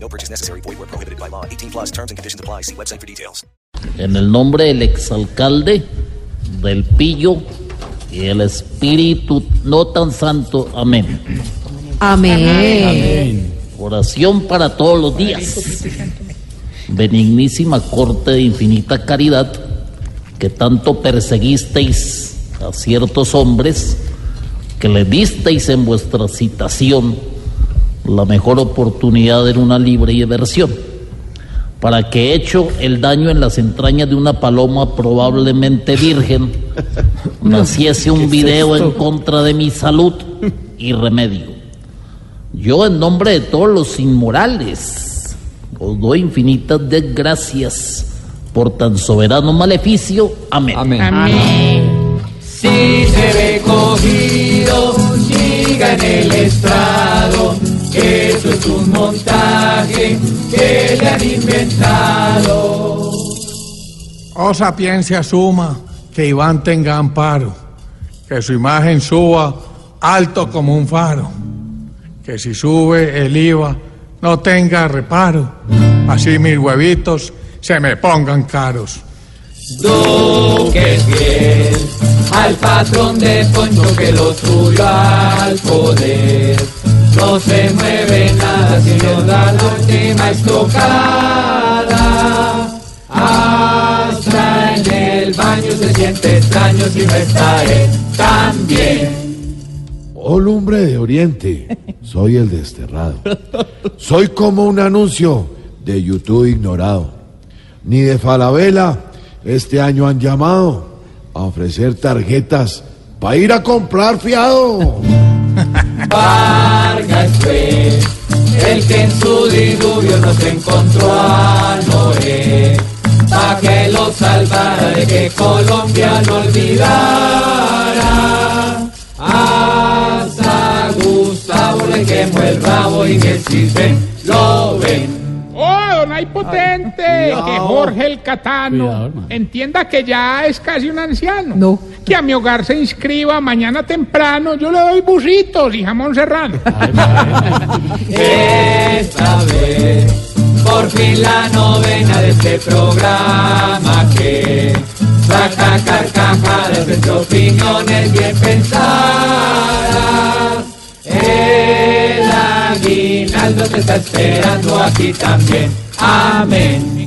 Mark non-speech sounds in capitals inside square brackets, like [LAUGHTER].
No purchase necessary. Void where prohibited by law. 18 plus terms and conditions apply. See website for details. En el nombre del exalcalde, del pillo y el espíritu no tan santo. Amén. Amén. Oración para todos los días. Benignísima corte de infinita caridad, que tanto perseguisteis a ciertos hombres, que le disteis en vuestra citación la mejor oportunidad en una libre diversión, para que hecho el daño en las entrañas de una paloma probablemente virgen, [LAUGHS] naciese un video en contra de mi salud y remedio. Yo en nombre de todos los inmorales os doy infinitas desgracias por tan soberano maleficio. Amén. Si se ve cogido, siga en el estrado, eso es un montaje que le han inventado. Oh sapiencia suma, que Iván tenga amparo, que su imagen suba alto como un faro, que si sube el IVA no tenga reparo, así mis huevitos se me pongan caros. Duque fiel al patrón de Poncho que lo subió al poder. No se mueve nada si no da la última estocada. Hasta en el baño se siente extraño si no está él también. Oh lumbre de oriente, soy el desterrado. Soy como un anuncio de YouTube ignorado. Ni de Falabella este año han llamado a ofrecer tarjetas para ir a comprar fiado. [LAUGHS] Vargas fue el que en su diluvio nos encontró a Noé, pa' que lo salvara de que Colombia no olvidara. Hasta Gustavo le quemó el rabo y que sirven lo ven. ¡Oh, don Ay Potente! que Jorge el Catano Cuidado, entienda que ya es casi un anciano. No. Que a mi hogar se inscriba mañana temprano. Yo le doy busitos y jamón serrano. Esta vez, por fin la novena de este programa que saca carcajadas entre opiniones bien pensadas. El aguinaldo te está esperando aquí también. Amén.